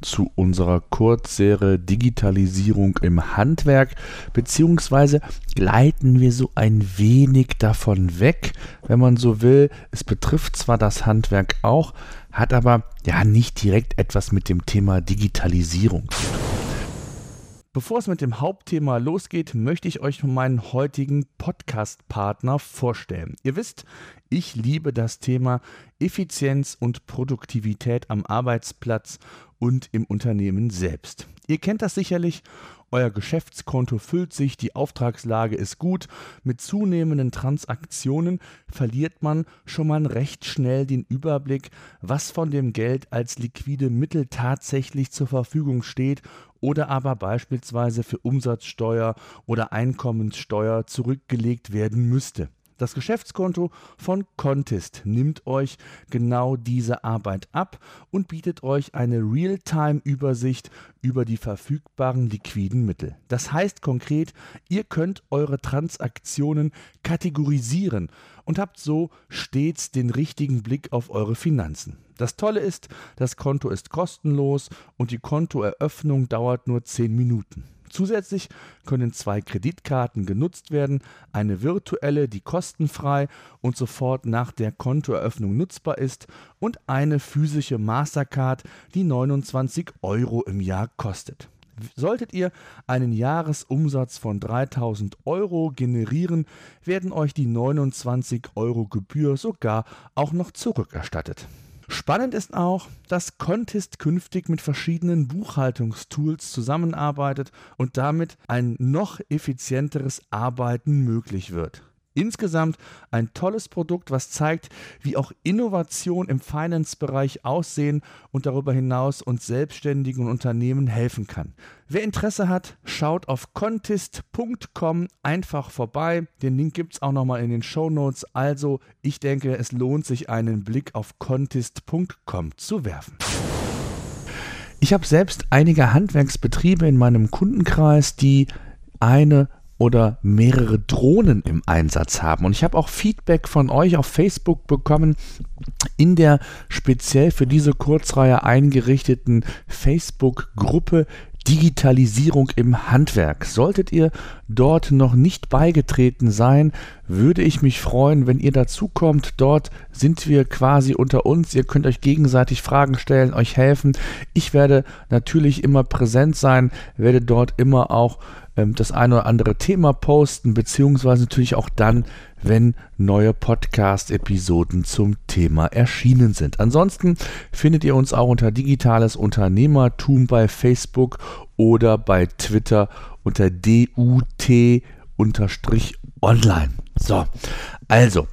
zu unserer Kurzserie Digitalisierung im Handwerk, beziehungsweise gleiten wir so ein wenig davon weg, wenn man so will. Es betrifft zwar das Handwerk auch, hat aber ja nicht direkt etwas mit dem Thema Digitalisierung zu tun. Bevor es mit dem Hauptthema losgeht, möchte ich euch meinen heutigen Podcast-Partner vorstellen. Ihr wisst, ich liebe das Thema Effizienz und Produktivität am Arbeitsplatz und im Unternehmen selbst. Ihr kennt das sicherlich euer Geschäftskonto füllt sich, die Auftragslage ist gut. Mit zunehmenden Transaktionen verliert man schon mal recht schnell den Überblick, was von dem Geld als liquide Mittel tatsächlich zur Verfügung steht oder aber beispielsweise für Umsatzsteuer oder Einkommenssteuer zurückgelegt werden müsste. Das Geschäftskonto von Contest nimmt euch genau diese Arbeit ab und bietet euch eine Realtime-Übersicht über die verfügbaren liquiden Mittel. Das heißt konkret, ihr könnt eure Transaktionen kategorisieren und habt so stets den richtigen Blick auf eure Finanzen. Das Tolle ist, das Konto ist kostenlos und die Kontoeröffnung dauert nur 10 Minuten. Zusätzlich können zwei Kreditkarten genutzt werden, eine virtuelle, die kostenfrei und sofort nach der Kontoeröffnung nutzbar ist, und eine physische Mastercard, die 29 Euro im Jahr kostet. Solltet ihr einen Jahresumsatz von 3000 Euro generieren, werden euch die 29 Euro Gebühr sogar auch noch zurückerstattet. Spannend ist auch, dass Contest künftig mit verschiedenen Buchhaltungstools zusammenarbeitet und damit ein noch effizienteres Arbeiten möglich wird. Insgesamt ein tolles Produkt, was zeigt, wie auch Innovation im Finance-Bereich aussehen und darüber hinaus uns selbstständigen Unternehmen helfen kann. Wer Interesse hat, schaut auf contest.com einfach vorbei. Den Link gibt es auch nochmal in den Show Notes. Also, ich denke, es lohnt sich, einen Blick auf contest.com zu werfen. Ich habe selbst einige Handwerksbetriebe in meinem Kundenkreis, die eine oder mehrere Drohnen im Einsatz haben. Und ich habe auch Feedback von euch auf Facebook bekommen in der speziell für diese Kurzreihe eingerichteten Facebook-Gruppe Digitalisierung im Handwerk. Solltet ihr dort noch nicht beigetreten sein, würde ich mich freuen, wenn ihr dazukommt. Dort sind wir quasi unter uns. Ihr könnt euch gegenseitig Fragen stellen, euch helfen. Ich werde natürlich immer präsent sein, werde dort immer auch ähm, das eine oder andere Thema posten, beziehungsweise natürlich auch dann, wenn neue Podcast-Episoden zum Thema erschienen sind. Ansonsten findet ihr uns auch unter Digitales Unternehmertum bei Facebook oder bei Twitter unter DUT-online. So, also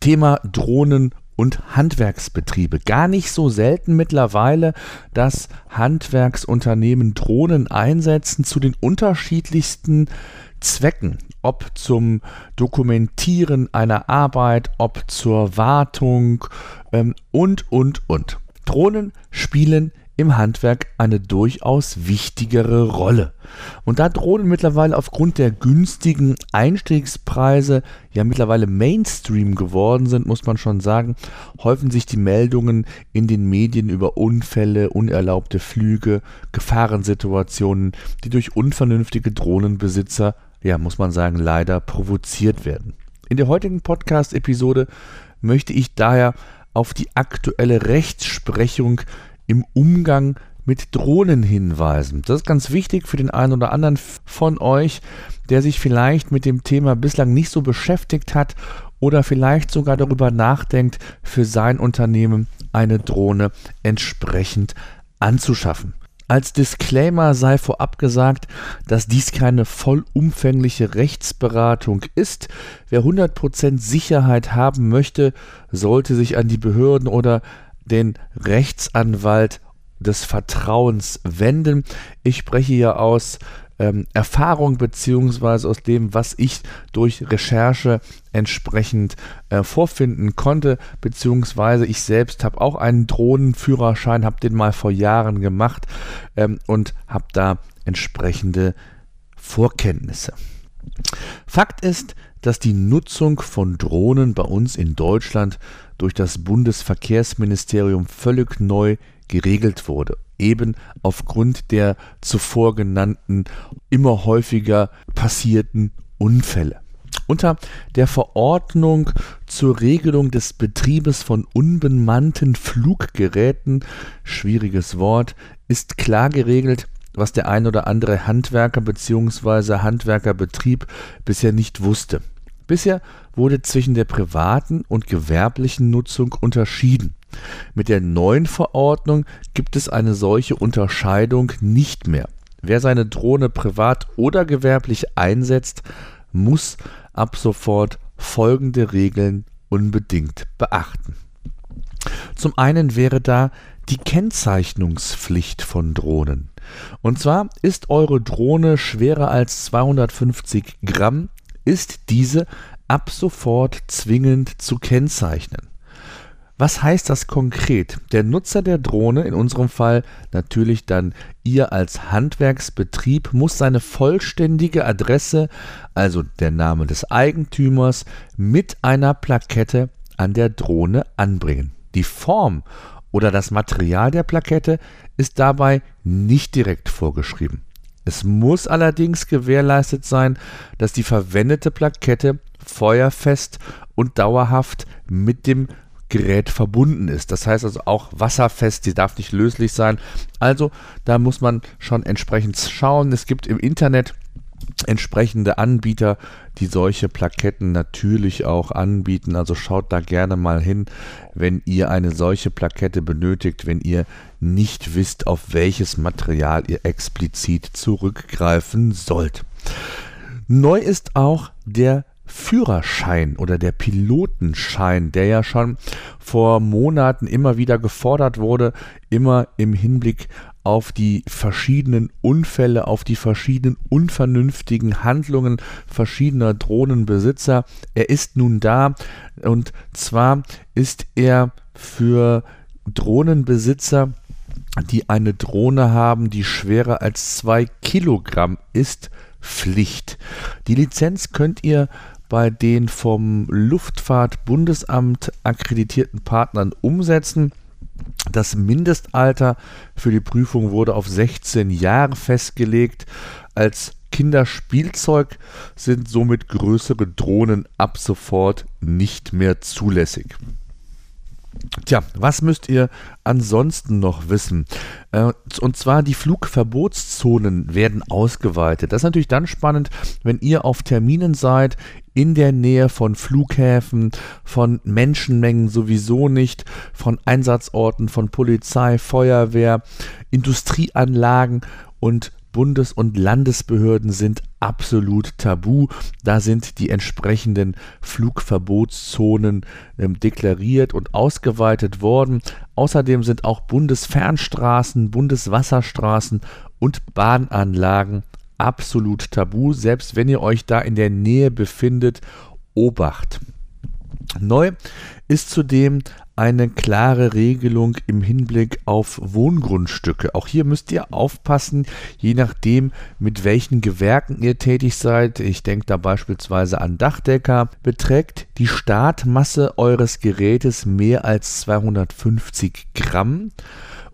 Thema Drohnen und Handwerksbetriebe. Gar nicht so selten mittlerweile, dass Handwerksunternehmen Drohnen einsetzen zu den unterschiedlichsten Zwecken, ob zum Dokumentieren einer Arbeit, ob zur Wartung ähm, und, und, und. Drohnen spielen im Handwerk eine durchaus wichtigere Rolle. Und da Drohnen mittlerweile aufgrund der günstigen Einstiegspreise ja mittlerweile Mainstream geworden sind, muss man schon sagen, häufen sich die Meldungen in den Medien über Unfälle, unerlaubte Flüge, Gefahrensituationen, die durch unvernünftige Drohnenbesitzer, ja, muss man sagen, leider provoziert werden. In der heutigen Podcast-Episode möchte ich daher auf die aktuelle Rechtsprechung im Umgang mit Drohnen hinweisen. Das ist ganz wichtig für den einen oder anderen von euch, der sich vielleicht mit dem Thema bislang nicht so beschäftigt hat oder vielleicht sogar darüber nachdenkt, für sein Unternehmen eine Drohne entsprechend anzuschaffen. Als Disclaimer sei vorab gesagt, dass dies keine vollumfängliche Rechtsberatung ist. Wer 100% Sicherheit haben möchte, sollte sich an die Behörden oder den Rechtsanwalt des Vertrauens wenden. Ich spreche hier aus ähm, Erfahrung beziehungsweise aus dem, was ich durch Recherche entsprechend äh, vorfinden konnte, beziehungsweise ich selbst habe auch einen Drohnenführerschein, habe den mal vor Jahren gemacht ähm, und habe da entsprechende Vorkenntnisse. Fakt ist, dass die Nutzung von Drohnen bei uns in Deutschland durch das Bundesverkehrsministerium völlig neu geregelt wurde eben aufgrund der zuvor genannten immer häufiger passierten Unfälle. Unter der Verordnung zur Regelung des Betriebes von unbemannten Fluggeräten, schwieriges Wort, ist klar geregelt, was der ein oder andere Handwerker bzw. Handwerkerbetrieb bisher nicht wusste. Bisher wurde zwischen der privaten und gewerblichen Nutzung unterschieden. Mit der neuen Verordnung gibt es eine solche Unterscheidung nicht mehr. Wer seine Drohne privat oder gewerblich einsetzt, muss ab sofort folgende Regeln unbedingt beachten. Zum einen wäre da die Kennzeichnungspflicht von Drohnen. Und zwar ist eure Drohne schwerer als 250 Gramm, ist diese ab sofort zwingend zu kennzeichnen. Was heißt das konkret? Der Nutzer der Drohne, in unserem Fall natürlich dann ihr als Handwerksbetrieb, muss seine vollständige Adresse, also der Name des Eigentümers, mit einer Plakette an der Drohne anbringen. Die Form oder das Material der Plakette ist dabei nicht direkt vorgeschrieben. Es muss allerdings gewährleistet sein, dass die verwendete Plakette feuerfest und dauerhaft mit dem Gerät verbunden ist. Das heißt also auch wasserfest, sie darf nicht löslich sein. Also da muss man schon entsprechend schauen. Es gibt im Internet entsprechende Anbieter, die solche Plaketten natürlich auch anbieten. Also schaut da gerne mal hin, wenn ihr eine solche Plakette benötigt, wenn ihr nicht wisst, auf welches Material ihr explizit zurückgreifen sollt. Neu ist auch der Führerschein oder der Pilotenschein, der ja schon vor Monaten immer wieder gefordert wurde, immer im Hinblick auf die verschiedenen Unfälle, auf die verschiedenen unvernünftigen Handlungen verschiedener Drohnenbesitzer. Er ist nun da und zwar ist er für Drohnenbesitzer, die eine Drohne haben, die schwerer als zwei Kilogramm ist, Pflicht. Die Lizenz könnt ihr bei den vom Luftfahrtbundesamt akkreditierten Partnern umsetzen. Das Mindestalter für die Prüfung wurde auf 16 Jahre festgelegt. Als Kinderspielzeug sind somit größere Drohnen ab sofort nicht mehr zulässig. Tja, was müsst ihr ansonsten noch wissen? Äh, und zwar die Flugverbotszonen werden ausgeweitet. Das ist natürlich dann spannend, wenn ihr auf Terminen seid, in der Nähe von Flughäfen, von Menschenmengen sowieso nicht, von Einsatzorten von Polizei, Feuerwehr, Industrieanlagen und Bundes- und Landesbehörden sind absolut tabu. Da sind die entsprechenden Flugverbotszonen ähm, deklariert und ausgeweitet worden. Außerdem sind auch Bundesfernstraßen, Bundeswasserstraßen und Bahnanlagen absolut tabu. Selbst wenn ihr euch da in der Nähe befindet, Obacht. Neu ist zudem eine klare Regelung im Hinblick auf Wohngrundstücke. Auch hier müsst ihr aufpassen, je nachdem, mit welchen Gewerken ihr tätig seid. Ich denke da beispielsweise an Dachdecker. Beträgt die Startmasse eures Gerätes mehr als 250 Gramm?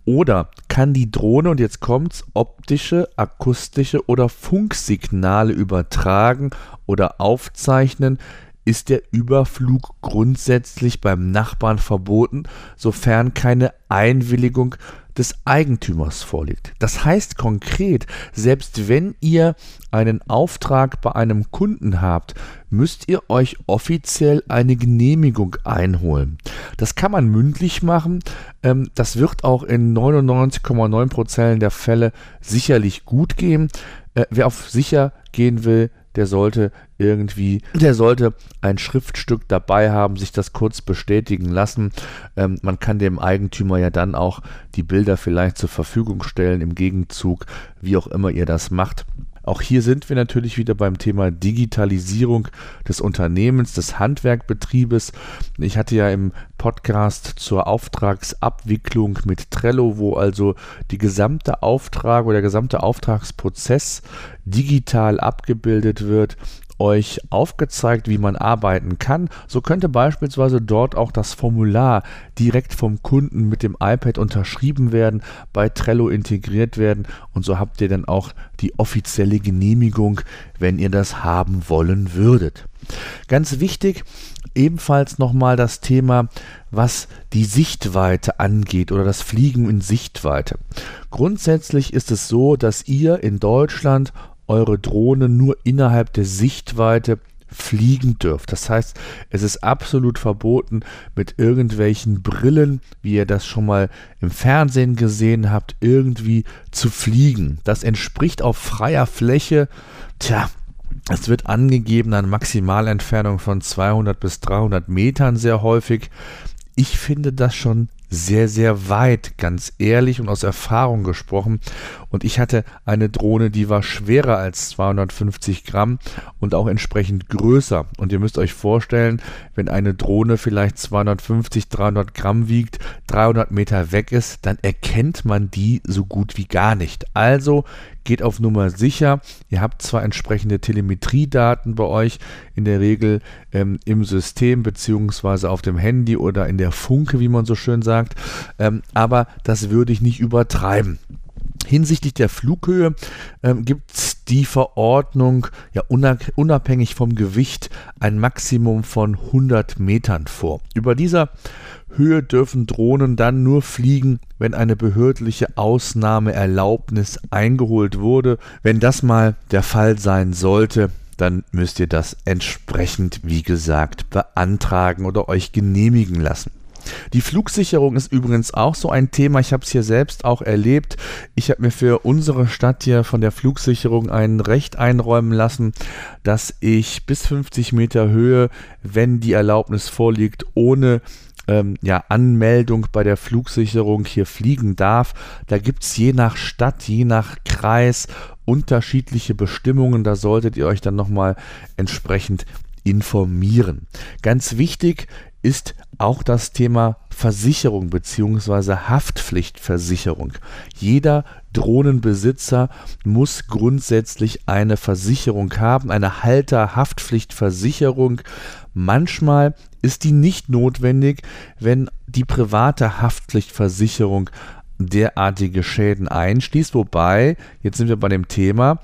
Oder kann die Drohne, und jetzt kommt's, optische, akustische oder Funksignale übertragen oder aufzeichnen, ist der Überflug grundsätzlich beim Nachbarn verboten, sofern keine Einwilligung des Eigentümers vorliegt. Das heißt konkret, selbst wenn ihr einen Auftrag bei einem Kunden habt, müsst ihr euch offiziell eine Genehmigung einholen. Das kann man mündlich machen. Ähm, das wird auch in 99,9% der Fälle sicherlich gut gehen. Äh, wer auf sicher gehen will, der sollte irgendwie, der sollte ein Schriftstück dabei haben, sich das kurz bestätigen lassen. Ähm, man kann dem Eigentümer ja dann auch die Bilder vielleicht zur Verfügung stellen im Gegenzug, wie auch immer ihr das macht. Auch hier sind wir natürlich wieder beim Thema Digitalisierung des Unternehmens, des Handwerkbetriebes. Ich hatte ja im Podcast zur Auftragsabwicklung mit Trello, wo also die gesamte Auftrag oder der gesamte Auftragsprozess digital abgebildet wird euch aufgezeigt, wie man arbeiten kann. So könnte beispielsweise dort auch das Formular direkt vom Kunden mit dem iPad unterschrieben werden, bei Trello integriert werden und so habt ihr dann auch die offizielle Genehmigung, wenn ihr das haben wollen würdet. Ganz wichtig, ebenfalls nochmal das Thema, was die Sichtweite angeht oder das Fliegen in Sichtweite. Grundsätzlich ist es so, dass ihr in Deutschland eure Drohne nur innerhalb der Sichtweite fliegen dürft. Das heißt, es ist absolut verboten, mit irgendwelchen Brillen, wie ihr das schon mal im Fernsehen gesehen habt, irgendwie zu fliegen. Das entspricht auf freier Fläche, tja, es wird angegeben eine Maximalentfernung von 200 bis 300 Metern sehr häufig. Ich finde das schon sehr, sehr weit, ganz ehrlich und aus Erfahrung gesprochen. Und ich hatte eine Drohne, die war schwerer als 250 Gramm und auch entsprechend größer. Und ihr müsst euch vorstellen, wenn eine Drohne vielleicht 250, 300 Gramm wiegt, 300 Meter weg ist, dann erkennt man die so gut wie gar nicht. Also geht auf Nummer sicher. Ihr habt zwar entsprechende Telemetriedaten bei euch, in der Regel ähm, im System beziehungsweise auf dem Handy oder in der Funke, wie man so schön sagt, ähm, aber das würde ich nicht übertreiben. Hinsichtlich der Flughöhe ähm, gibt es die Verordnung, ja unabhängig vom Gewicht, ein Maximum von 100 Metern vor. Über dieser Höhe dürfen Drohnen dann nur fliegen, wenn eine behördliche Ausnahmeerlaubnis eingeholt wurde. Wenn das mal der Fall sein sollte, dann müsst ihr das entsprechend, wie gesagt, beantragen oder euch genehmigen lassen. Die Flugsicherung ist übrigens auch so ein Thema. Ich habe es hier selbst auch erlebt. Ich habe mir für unsere Stadt hier von der Flugsicherung ein Recht einräumen lassen, dass ich bis 50 Meter Höhe, wenn die Erlaubnis vorliegt, ohne ähm, ja, Anmeldung bei der Flugsicherung hier fliegen darf. Da gibt es je nach Stadt, je nach Kreis unterschiedliche Bestimmungen. Da solltet ihr euch dann nochmal entsprechend informieren. Ganz wichtig ist auch das Thema Versicherung bzw. Haftpflichtversicherung. Jeder Drohnenbesitzer muss grundsätzlich eine Versicherung haben, eine Halter-Haftpflichtversicherung. Manchmal ist die nicht notwendig, wenn die private Haftpflichtversicherung derartige Schäden einschließt. Wobei, jetzt sind wir bei dem Thema,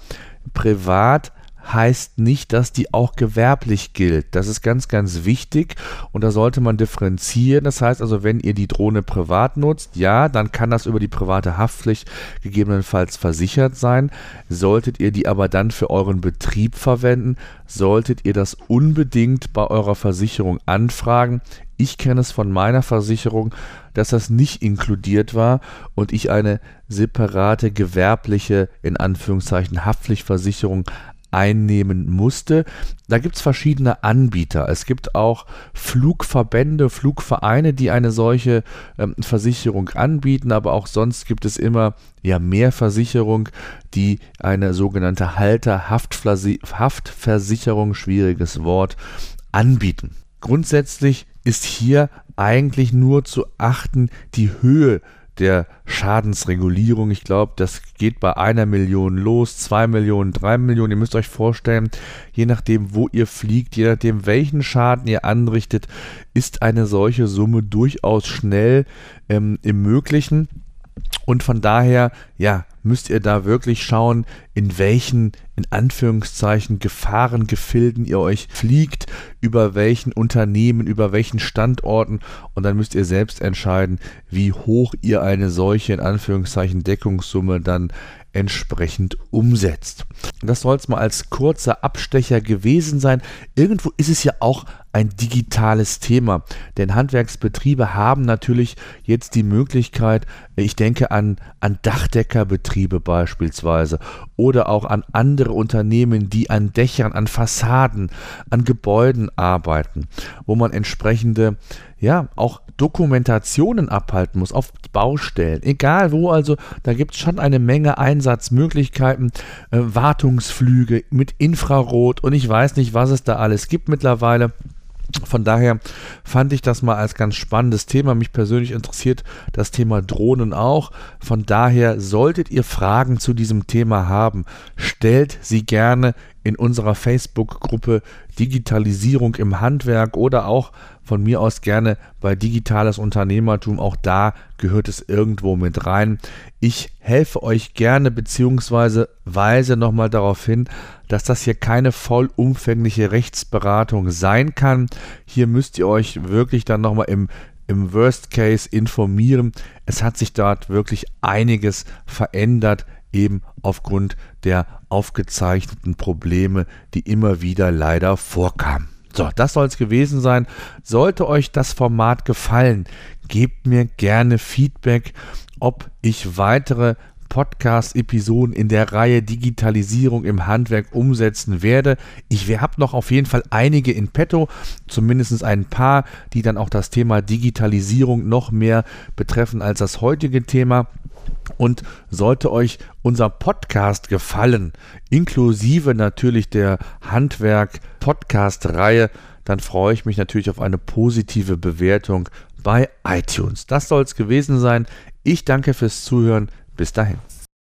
privat heißt nicht, dass die auch gewerblich gilt. Das ist ganz, ganz wichtig und da sollte man differenzieren. Das heißt also, wenn ihr die Drohne privat nutzt, ja, dann kann das über die private Haftpflicht gegebenenfalls versichert sein. Solltet ihr die aber dann für euren Betrieb verwenden, solltet ihr das unbedingt bei eurer Versicherung anfragen. Ich kenne es von meiner Versicherung, dass das nicht inkludiert war und ich eine separate gewerbliche, in Anführungszeichen, Haftpflichtversicherung einnehmen musste. Da gibt es verschiedene Anbieter. Es gibt auch Flugverbände, Flugvereine, die eine solche ähm, Versicherung anbieten, aber auch sonst gibt es immer ja mehr Versicherung, die eine sogenannte Halter-Haftversicherung, schwieriges Wort, anbieten. Grundsätzlich ist hier eigentlich nur zu achten die Höhe der Schadensregulierung. Ich glaube, das geht bei einer Million los, zwei Millionen, drei Millionen. Ihr müsst euch vorstellen, je nachdem, wo ihr fliegt, je nachdem, welchen Schaden ihr anrichtet, ist eine solche Summe durchaus schnell ähm, im Möglichen. Und von daher, ja, müsst ihr da wirklich schauen, in welchen, in Anführungszeichen, Gefahrengefilden ihr euch fliegt, über welchen Unternehmen, über welchen Standorten. Und dann müsst ihr selbst entscheiden, wie hoch ihr eine solche, in Anführungszeichen, Deckungssumme dann entsprechend umsetzt. Das soll es mal als kurzer Abstecher gewesen sein. Irgendwo ist es ja auch ein digitales Thema, denn Handwerksbetriebe haben natürlich jetzt die Möglichkeit, ich denke an, an Dachdeckerbetriebe beispielsweise oder auch an andere Unternehmen, die an Dächern, an Fassaden, an Gebäuden arbeiten, wo man entsprechende ja auch Dokumentationen abhalten muss auf Baustellen, egal wo, also da gibt es schon eine Menge Einsatzmöglichkeiten, äh, Wartungsflüge mit Infrarot und ich weiß nicht, was es da alles gibt mittlerweile. Von daher fand ich das mal als ganz spannendes Thema. Mich persönlich interessiert das Thema Drohnen auch. Von daher solltet ihr Fragen zu diesem Thema haben, stellt sie gerne in unserer Facebook-Gruppe Digitalisierung im Handwerk oder auch von mir aus gerne bei digitales Unternehmertum. Auch da gehört es irgendwo mit rein. Ich helfe euch gerne beziehungsweise weise nochmal darauf hin, dass das hier keine vollumfängliche Rechtsberatung sein kann. Hier müsst ihr euch wirklich dann nochmal im im Worst Case informieren. Es hat sich dort wirklich einiges verändert eben aufgrund der aufgezeichneten Probleme, die immer wieder leider vorkamen. So, das soll es gewesen sein. Sollte euch das Format gefallen, gebt mir gerne Feedback, ob ich weitere Podcast-Episoden in der Reihe Digitalisierung im Handwerk umsetzen werde. Ich habe noch auf jeden Fall einige in petto, zumindest ein paar, die dann auch das Thema Digitalisierung noch mehr betreffen als das heutige Thema. Und sollte euch unser Podcast gefallen, inklusive natürlich der Handwerk-Podcast-Reihe, dann freue ich mich natürlich auf eine positive Bewertung bei iTunes. Das soll es gewesen sein. Ich danke fürs Zuhören. Bis dahin.